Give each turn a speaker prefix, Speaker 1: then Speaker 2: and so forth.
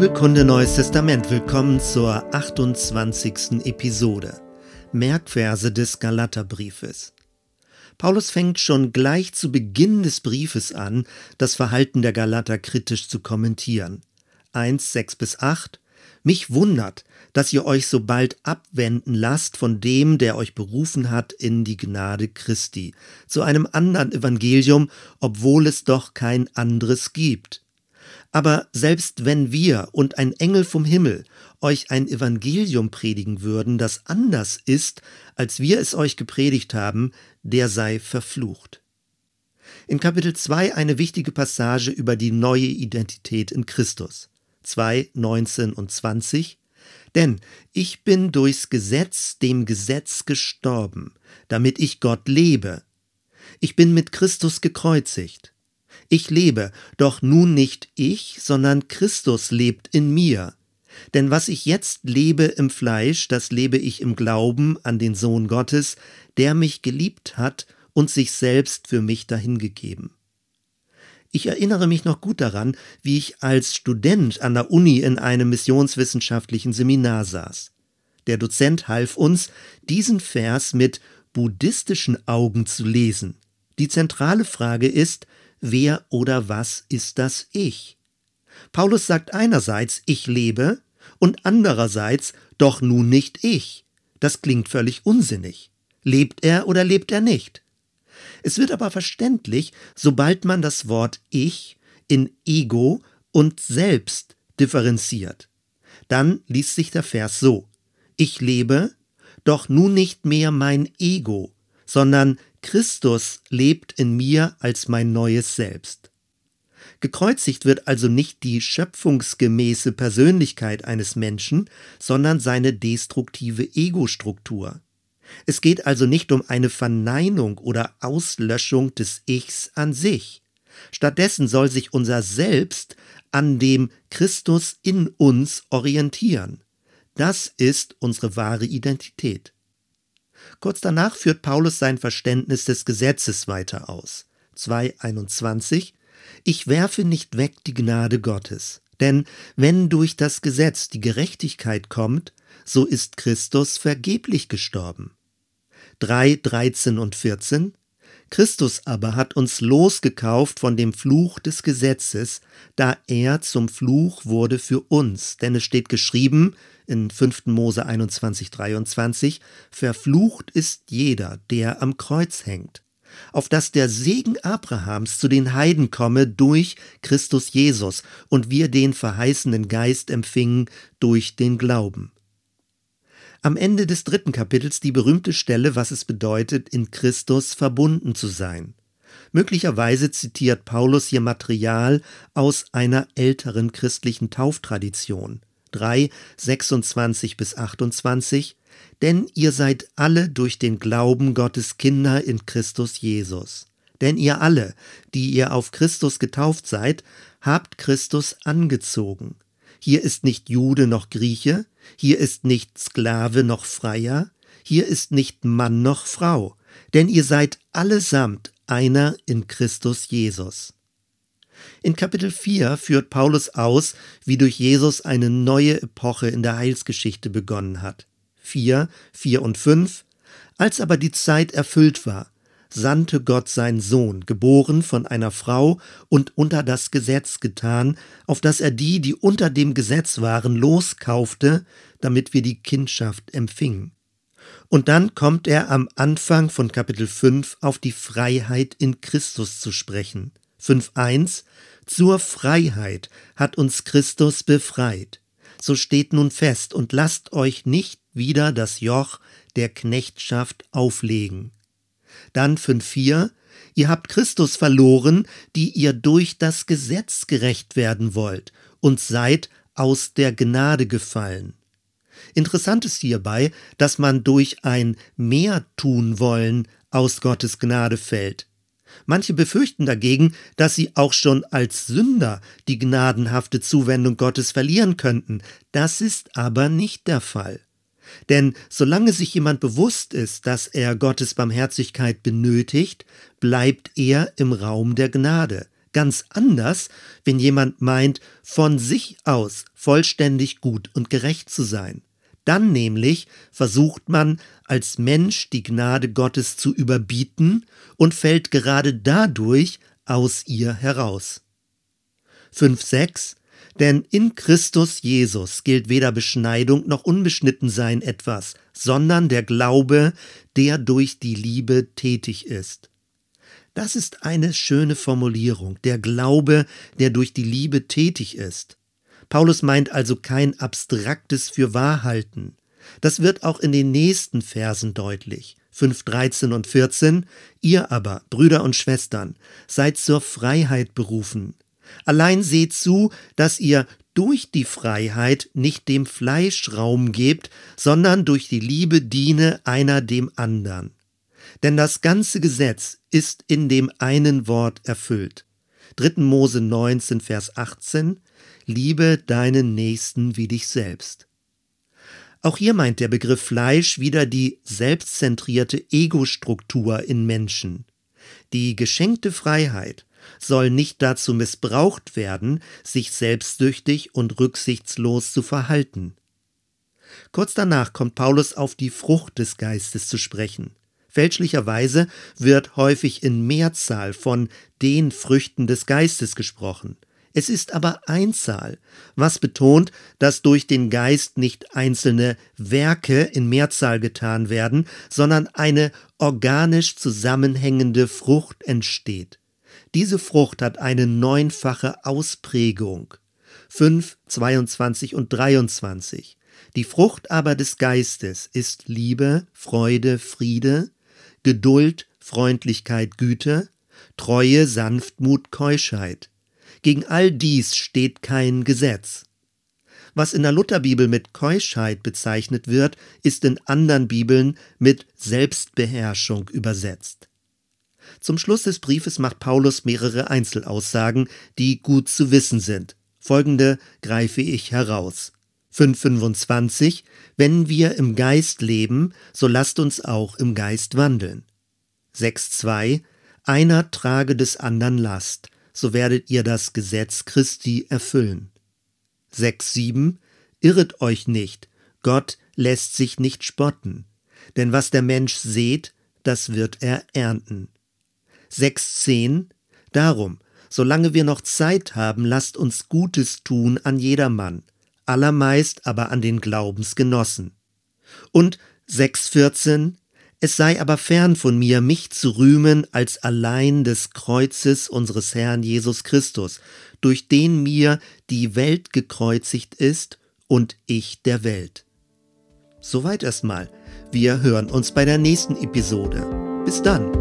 Speaker 1: Bibelkunde Neues Testament, willkommen zur 28. Episode. Merkverse des Galaterbriefes. Paulus fängt schon gleich zu Beginn des Briefes an, das Verhalten der Galater kritisch zu kommentieren. 1, 6 bis 8. Mich wundert, dass ihr euch so bald abwenden lasst von dem, der euch berufen hat in die Gnade Christi, zu einem anderen Evangelium, obwohl es doch kein anderes gibt. Aber selbst wenn wir und ein Engel vom Himmel euch ein Evangelium predigen würden, das anders ist, als wir es euch gepredigt haben, der sei verflucht. In Kapitel 2 eine wichtige Passage über die neue Identität in Christus. 2, 19 und 20. Denn ich bin durchs Gesetz dem Gesetz gestorben, damit ich Gott lebe. Ich bin mit Christus gekreuzigt. Ich lebe, doch nun nicht ich, sondern Christus lebt in mir. Denn was ich jetzt lebe im Fleisch, das lebe ich im Glauben an den Sohn Gottes, der mich geliebt hat und sich selbst für mich dahingegeben. Ich erinnere mich noch gut daran, wie ich als Student an der Uni in einem missionswissenschaftlichen Seminar saß. Der Dozent half uns, diesen Vers mit buddhistischen Augen zu lesen. Die zentrale Frage ist, wer oder was ist das Ich? Paulus sagt einerseits, ich lebe, und andererseits, doch nun nicht ich. Das klingt völlig unsinnig. Lebt er oder lebt er nicht? Es wird aber verständlich, sobald man das Wort Ich in Ego und Selbst differenziert. Dann liest sich der Vers so. Ich lebe, doch nun nicht mehr mein Ego, sondern Christus lebt in mir als mein neues Selbst. Gekreuzigt wird also nicht die schöpfungsgemäße Persönlichkeit eines Menschen, sondern seine destruktive Ego-Struktur. Es geht also nicht um eine Verneinung oder Auslöschung des Ichs an sich. Stattdessen soll sich unser Selbst an dem Christus in uns orientieren. Das ist unsere wahre Identität. Kurz danach führt Paulus sein Verständnis des Gesetzes weiter aus. 2.21 Ich werfe nicht weg die Gnade Gottes, denn wenn durch das Gesetz die Gerechtigkeit kommt, so ist Christus vergeblich gestorben. 3.13 und 14 Christus aber hat uns losgekauft von dem Fluch des Gesetzes, da er zum Fluch wurde für uns. Denn es steht geschrieben in 5. Mose 21, 23, Verflucht ist jeder, der am Kreuz hängt, auf dass der Segen Abrahams zu den Heiden komme durch Christus Jesus und wir den verheißenen Geist empfingen durch den Glauben. Am Ende des dritten Kapitels die berühmte Stelle, was es bedeutet, in Christus verbunden zu sein. Möglicherweise zitiert Paulus hier Material aus einer älteren christlichen Tauftradition. 3, 26 bis 28, denn ihr seid alle durch den Glauben Gottes Kinder in Christus Jesus. Denn ihr alle, die ihr auf Christus getauft seid, habt Christus angezogen. Hier ist nicht Jude noch Grieche, hier ist nicht Sklave noch Freier, hier ist nicht Mann noch Frau, denn ihr seid allesamt einer in Christus Jesus. In Kapitel 4 führt Paulus aus, wie durch Jesus eine neue Epoche in der Heilsgeschichte begonnen hat. 4, 4 und 5 Als aber die Zeit erfüllt war, sandte Gott seinen Sohn, geboren von einer Frau und unter das Gesetz getan, auf dass er die, die unter dem Gesetz waren, loskaufte, damit wir die Kindschaft empfingen. Und dann kommt er am Anfang von Kapitel 5 auf die Freiheit in Christus zu sprechen. 5.1 Zur Freiheit hat uns Christus befreit. So steht nun fest und lasst euch nicht wieder das Joch der Knechtschaft auflegen. Dann 5.4 Ihr habt Christus verloren, die ihr durch das Gesetz gerecht werden wollt, und seid aus der Gnade gefallen. Interessant ist hierbei, dass man durch ein Mehr tun wollen aus Gottes Gnade fällt. Manche befürchten dagegen, dass sie auch schon als Sünder die gnadenhafte Zuwendung Gottes verlieren könnten. Das ist aber nicht der Fall. Denn solange sich jemand bewusst ist, dass er Gottes Barmherzigkeit benötigt, bleibt er im Raum der Gnade. Ganz anders, wenn jemand meint, von sich aus vollständig gut und gerecht zu sein. Dann nämlich versucht man als Mensch die Gnade Gottes zu überbieten und fällt gerade dadurch aus ihr heraus. 5.6 Denn in Christus Jesus gilt weder Beschneidung noch Unbeschnittensein etwas, sondern der Glaube, der durch die Liebe tätig ist. Das ist eine schöne Formulierung, der Glaube, der durch die Liebe tätig ist. Paulus meint also kein abstraktes Fürwahrhalten. Das wird auch in den nächsten Versen deutlich. 5, 13 und 14. Ihr aber, Brüder und Schwestern, seid zur Freiheit berufen. Allein seht zu, dass ihr durch die Freiheit nicht dem Fleisch Raum gebt, sondern durch die Liebe diene einer dem andern. Denn das ganze Gesetz ist in dem einen Wort erfüllt. 3. Mose 19, Vers 18 Liebe deinen Nächsten wie dich selbst. Auch hier meint der Begriff Fleisch wieder die selbstzentrierte Ego-Struktur in Menschen. Die geschenkte Freiheit soll nicht dazu missbraucht werden, sich selbstsüchtig und rücksichtslos zu verhalten. Kurz danach kommt Paulus auf die Frucht des Geistes zu sprechen. Fälschlicherweise wird häufig in Mehrzahl von den Früchten des Geistes gesprochen. Es ist aber Einzahl, was betont, dass durch den Geist nicht einzelne Werke in Mehrzahl getan werden, sondern eine organisch zusammenhängende Frucht entsteht. Diese Frucht hat eine neunfache Ausprägung. 5, 22 und 23. Die Frucht aber des Geistes ist Liebe, Freude, Friede, Geduld, Freundlichkeit, Güte, Treue, Sanftmut, Keuschheit. Gegen all dies steht kein Gesetz. Was in der Lutherbibel mit Keuschheit bezeichnet wird, ist in anderen Bibeln mit Selbstbeherrschung übersetzt. Zum Schluss des Briefes macht Paulus mehrere Einzelaussagen, die gut zu wissen sind. Folgende greife ich heraus. 525 Wenn wir im Geist leben, so lasst uns auch im Geist wandeln. 6.2 Einer trage des andern Last, so werdet ihr das Gesetz Christi erfüllen. 6.7 Irret euch nicht, Gott lässt sich nicht spotten, denn was der Mensch sät, das wird er ernten. 6.10 Darum, solange wir noch Zeit haben, lasst uns Gutes tun an jedermann, allermeist aber an den Glaubensgenossen. Und 6.14 es sei aber fern von mir, mich zu rühmen als allein des Kreuzes unseres Herrn Jesus Christus, durch den mir die Welt gekreuzigt ist und ich der Welt. Soweit erstmal. Wir hören uns bei der nächsten Episode. Bis dann.